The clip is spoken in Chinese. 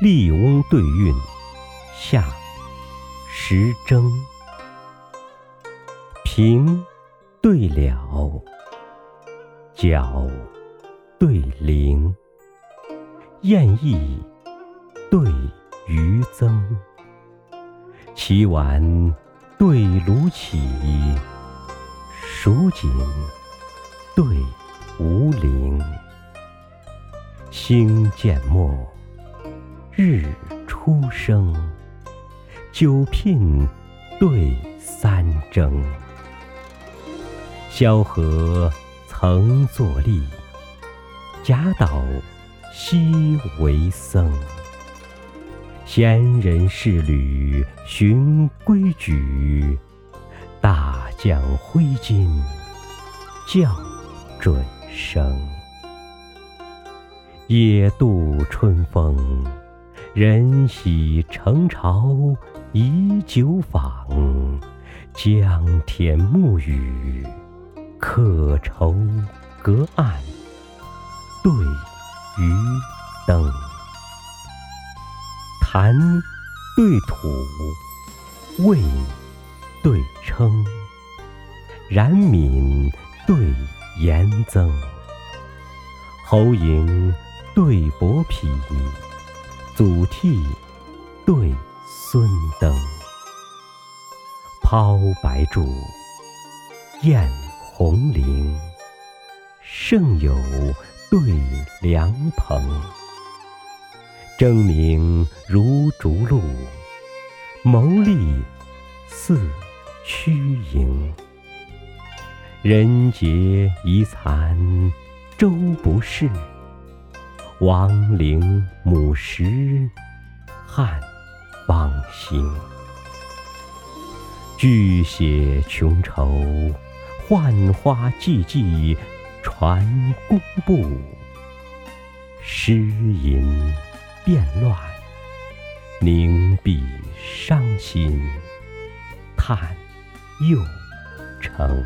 笠翁对韵下时征。平对了，角对菱，宴意对鱼增。岐丸对卢杞，蜀锦对吴陵。星渐没，日初升。九聘对三征。萧何曾作吏，贾岛昔为僧。闲人侍履循规矩，大将挥金校准声。野渡春风，人喜成朝以酒访。江天暮雨，客愁隔岸对渔灯。潭对土，味对称，然敏对严增，侯嬴对伯嚭，祖逖对孙登。抛白柱，宴红菱，胜友对凉朋。争名如逐鹿，谋利似趋蝇。人杰遗残，周不是；亡灵母石，汉邦兴。巨血穷愁，浣花寂寂传工部。诗吟。变乱，凝碧伤心，叹又成。